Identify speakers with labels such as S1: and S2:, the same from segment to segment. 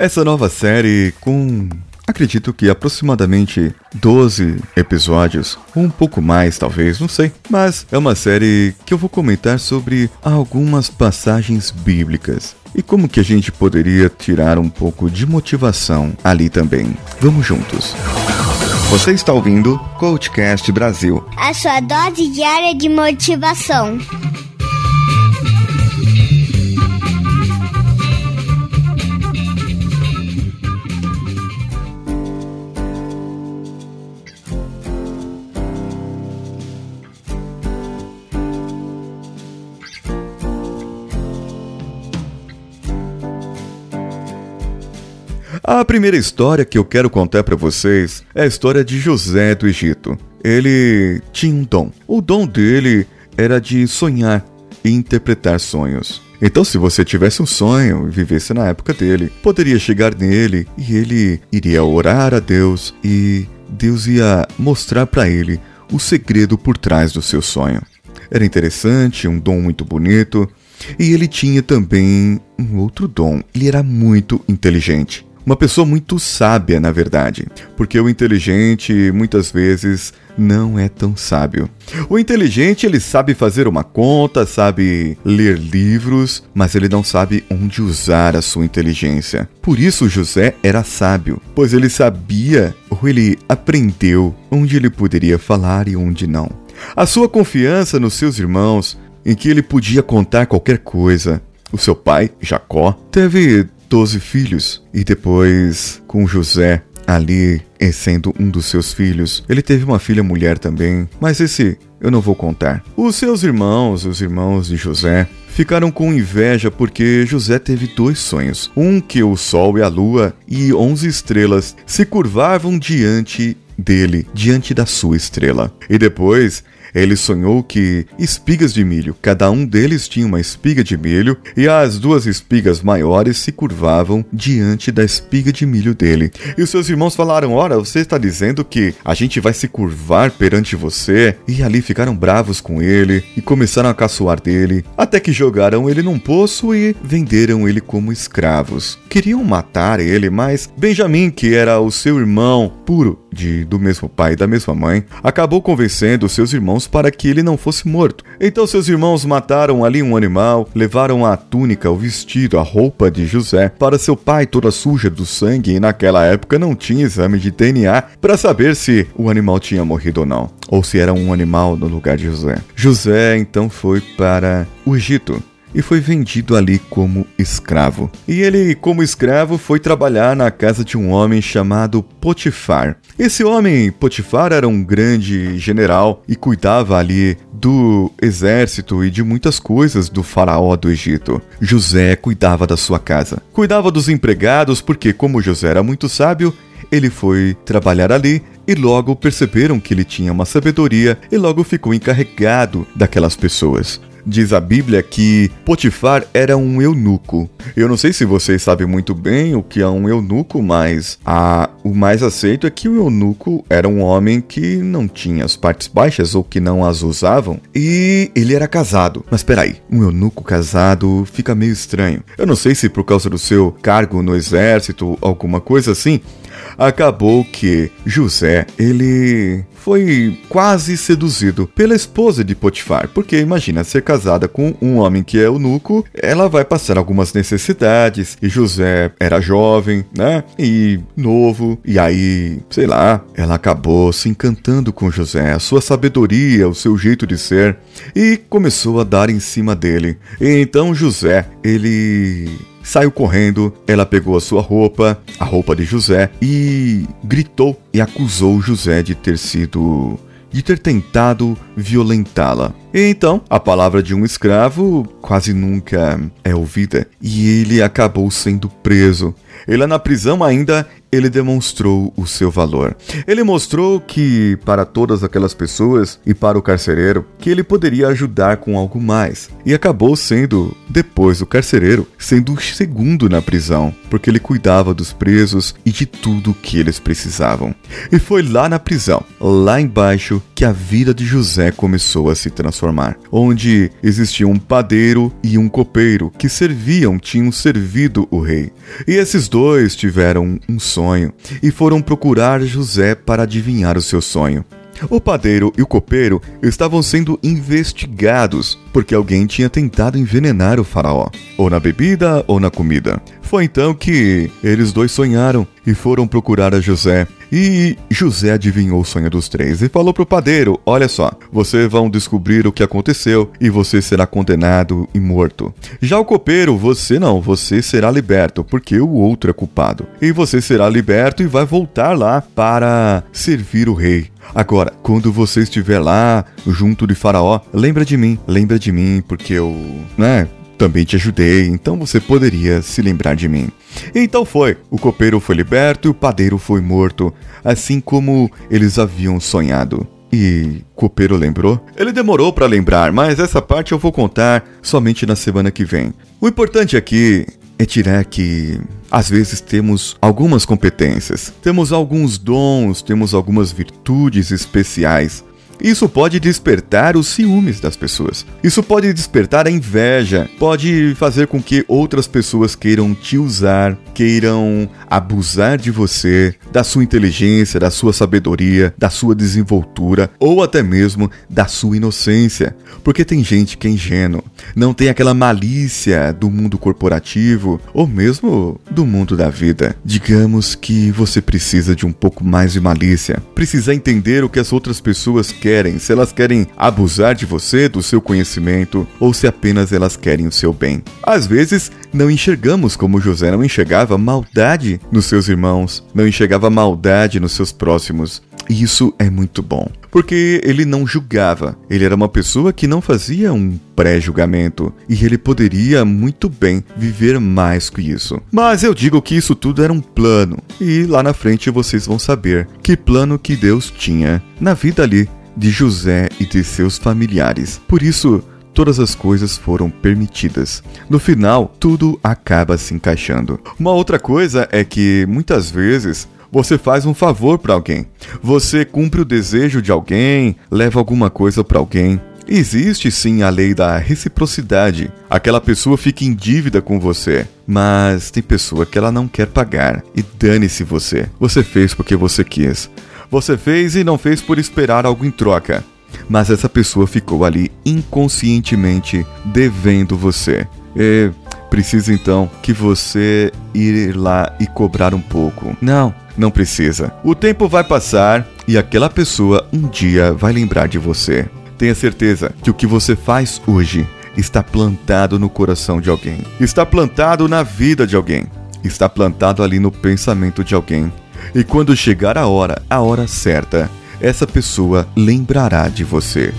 S1: Essa nova série com acredito que aproximadamente 12 episódios, ou um pouco mais talvez, não sei. Mas é uma série que eu vou comentar sobre algumas passagens bíblicas e como que a gente poderia tirar um pouco de motivação ali também. Vamos juntos. Você está ouvindo Coachcast Brasil.
S2: A sua dose diária de motivação.
S1: A primeira história que eu quero contar para vocês é a história de José do Egito. Ele tinha um dom. O dom dele era de sonhar e interpretar sonhos. Então, se você tivesse um sonho e vivesse na época dele, poderia chegar nele e ele iria orar a Deus e Deus ia mostrar para ele o segredo por trás do seu sonho. Era interessante, um dom muito bonito, e ele tinha também um outro dom. Ele era muito inteligente. Uma pessoa muito sábia, na verdade, porque o inteligente muitas vezes não é tão sábio. O inteligente ele sabe fazer uma conta, sabe ler livros, mas ele não sabe onde usar a sua inteligência. Por isso José era sábio, pois ele sabia ou ele aprendeu onde ele poderia falar e onde não. A sua confiança nos seus irmãos, em que ele podia contar qualquer coisa. O seu pai, Jacó, teve doze filhos. E depois, com José ali sendo um dos seus filhos, ele teve uma filha mulher também, mas esse eu não vou contar. Os seus irmãos, os irmãos de José, ficaram com inveja porque José teve dois sonhos. Um que o sol e a lua e onze estrelas se curvavam diante dele, diante da sua estrela. E depois ele sonhou que espigas de milho, cada um deles tinha uma espiga de milho, e as duas espigas maiores se curvavam diante da espiga de milho dele. E os seus irmãos falaram: Ora, você está dizendo que a gente vai se curvar perante você? E ali ficaram bravos com ele e começaram a caçoar dele, até que jogaram ele num poço e venderam ele como escravos. Queriam matar ele, mas Benjamim, que era o seu irmão puro, de, do mesmo pai e da mesma mãe, acabou convencendo seus irmãos para que ele não fosse morto. Então seus irmãos mataram ali um animal, levaram a túnica, o vestido, a roupa de José para seu pai toda suja do sangue e naquela época não tinha exame de DNA para saber se o animal tinha morrido ou não, ou se era um animal no lugar de José. José então foi para o Egito e foi vendido ali como escravo. E ele, como escravo, foi trabalhar na casa de um homem chamado Potifar. Esse homem, Potifar, era um grande general e cuidava ali do exército e de muitas coisas do faraó do Egito. José cuidava da sua casa. Cuidava dos empregados porque, como José era muito sábio, ele foi trabalhar ali e logo perceberam que ele tinha uma sabedoria e logo ficou encarregado daquelas pessoas. Diz a Bíblia que Potifar era um eunuco. Eu não sei se vocês sabem muito bem o que é um eunuco, mas a, o mais aceito é que o eunuco era um homem que não tinha as partes baixas ou que não as usavam e ele era casado. Mas peraí, um eunuco casado fica meio estranho. Eu não sei se por causa do seu cargo no exército, alguma coisa assim, acabou que José, ele foi quase seduzido pela esposa de Potifar, porque imagina ser casada com um homem que é eunuco, ela vai passar algumas necessidades, e José era jovem, né? E novo, e aí, sei lá, ela acabou se encantando com José, a sua sabedoria, o seu jeito de ser, e começou a dar em cima dele. E então José, ele saiu correndo, ela pegou a sua roupa, a roupa de José, e gritou e acusou José de ter sido. de ter tentado violentá-la. Então, a palavra de um escravo quase nunca é ouvida, e ele acabou sendo preso. Ele na prisão ainda ele demonstrou o seu valor. Ele mostrou que, para todas aquelas pessoas e para o carcereiro, que ele poderia ajudar com algo mais. E acabou sendo, depois do carcereiro, sendo o segundo na prisão, porque ele cuidava dos presos e de tudo o que eles precisavam. E foi lá na prisão, lá embaixo, que a vida de José começou a se transformar, onde existia um padeiro e um copeiro que serviam, tinham servido o rei. E esses dois tiveram um sonho e foram procurar José para adivinhar o seu sonho. O padeiro e o copeiro estavam sendo investigados porque alguém tinha tentado envenenar o faraó, ou na bebida ou na comida. Foi então que eles dois sonharam e foram procurar a José. E José adivinhou o sonho dos três e falou pro padeiro: Olha só, vocês vão descobrir o que aconteceu e você será condenado e morto. Já o copeiro, você não, você será liberto, porque o outro é culpado. E você será liberto e vai voltar lá para servir o rei. Agora, quando você estiver lá junto de Faraó, lembra de mim, lembra de mim, porque eu, né, também te ajudei, então você poderia se lembrar de mim. Então foi. O copeiro foi liberto e o padeiro foi morto, assim como eles haviam sonhado. E copeiro lembrou? Ele demorou para lembrar, mas essa parte eu vou contar somente na semana que vem. O importante aqui é tirar que às vezes temos algumas competências, temos alguns dons, temos algumas virtudes especiais, isso pode despertar os ciúmes das pessoas. Isso pode despertar a inveja, pode fazer com que outras pessoas queiram te usar, queiram abusar de você, da sua inteligência, da sua sabedoria, da sua desenvoltura ou até mesmo da sua inocência. Porque tem gente que é ingênuo, não tem aquela malícia do mundo corporativo ou mesmo do mundo da vida. Digamos que você precisa de um pouco mais de malícia, precisa entender o que as outras pessoas querem querem, se elas querem abusar de você, do seu conhecimento, ou se apenas elas querem o seu bem. Às vezes, não enxergamos como José não enxergava maldade nos seus irmãos, não enxergava maldade nos seus próximos. E isso é muito bom, porque ele não julgava. Ele era uma pessoa que não fazia um pré-julgamento e ele poderia muito bem viver mais que isso. Mas eu digo que isso tudo era um plano, e lá na frente vocês vão saber que plano que Deus tinha na vida ali de José e de seus familiares. Por isso, todas as coisas foram permitidas. No final, tudo acaba se encaixando. Uma outra coisa é que muitas vezes você faz um favor para alguém. Você cumpre o desejo de alguém, leva alguma coisa para alguém. Existe sim a lei da reciprocidade. Aquela pessoa fica em dívida com você, mas tem pessoa que ela não quer pagar e dane-se você. Você fez porque você quis. Você fez e não fez por esperar algo em troca. Mas essa pessoa ficou ali inconscientemente devendo você. E precisa então que você ir lá e cobrar um pouco. Não, não precisa. O tempo vai passar e aquela pessoa um dia vai lembrar de você. Tenha certeza que o que você faz hoje está plantado no coração de alguém, está plantado na vida de alguém, está plantado ali no pensamento de alguém. E quando chegar a hora, a hora certa, essa pessoa lembrará de você.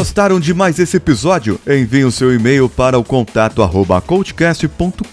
S1: Gostaram de mais esse episódio? Envie o seu e-mail para o contato arroba coachcast.com.br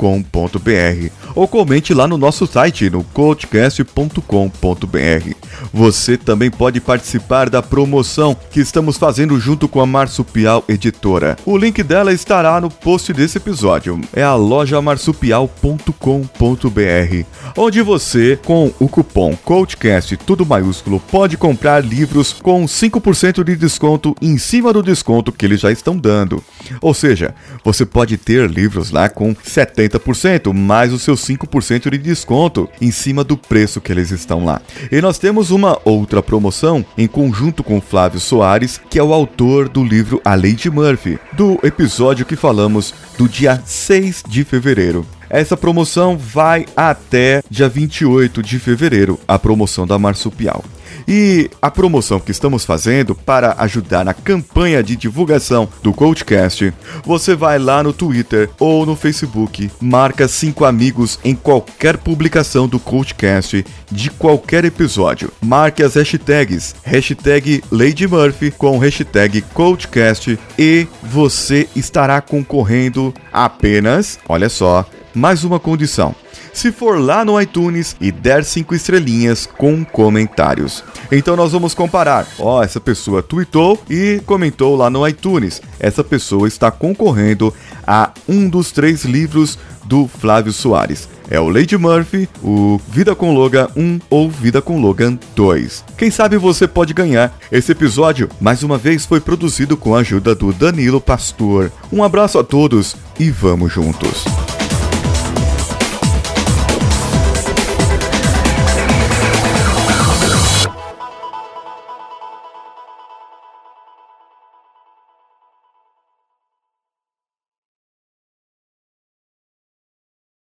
S1: ou comente lá no nosso site no coachcast.com.br. Você também pode participar da promoção que estamos fazendo junto com a Marsupial Editora. O link dela estará no post desse episódio. É a loja marsupial.com.br, onde você, com o cupom CoachCast tudo maiúsculo, pode comprar livros com 5% de desconto em cima do desconto que eles já estão dando. Ou seja, você pode ter livros lá com 70% mais os seus 5% de desconto em cima do preço que eles estão lá. E nós temos uma outra promoção em conjunto com Flávio Soares, que é o autor do livro A Lady Murphy, do episódio que falamos do dia 6 de fevereiro. Essa promoção vai até dia 28 de fevereiro, a promoção da Marsupial. E a promoção que estamos fazendo para ajudar na campanha de divulgação do Coachcast, você vai lá no Twitter ou no Facebook, marca cinco amigos em qualquer publicação do Coachcast de qualquer episódio. Marque as hashtags, hashtag Lady Murphy com hashtag Coachcast e você estará concorrendo apenas, olha só, mais uma condição se for lá no iTunes e der cinco estrelinhas com comentários. Então nós vamos comparar. Ó, oh, essa pessoa tweetou e comentou lá no iTunes. Essa pessoa está concorrendo a um dos três livros do Flávio Soares. É o Lady Murphy, o Vida com Logan 1 ou Vida com Logan 2. Quem sabe você pode ganhar. Esse episódio, mais uma vez, foi produzido com a ajuda do Danilo Pastor. Um abraço a todos e vamos juntos.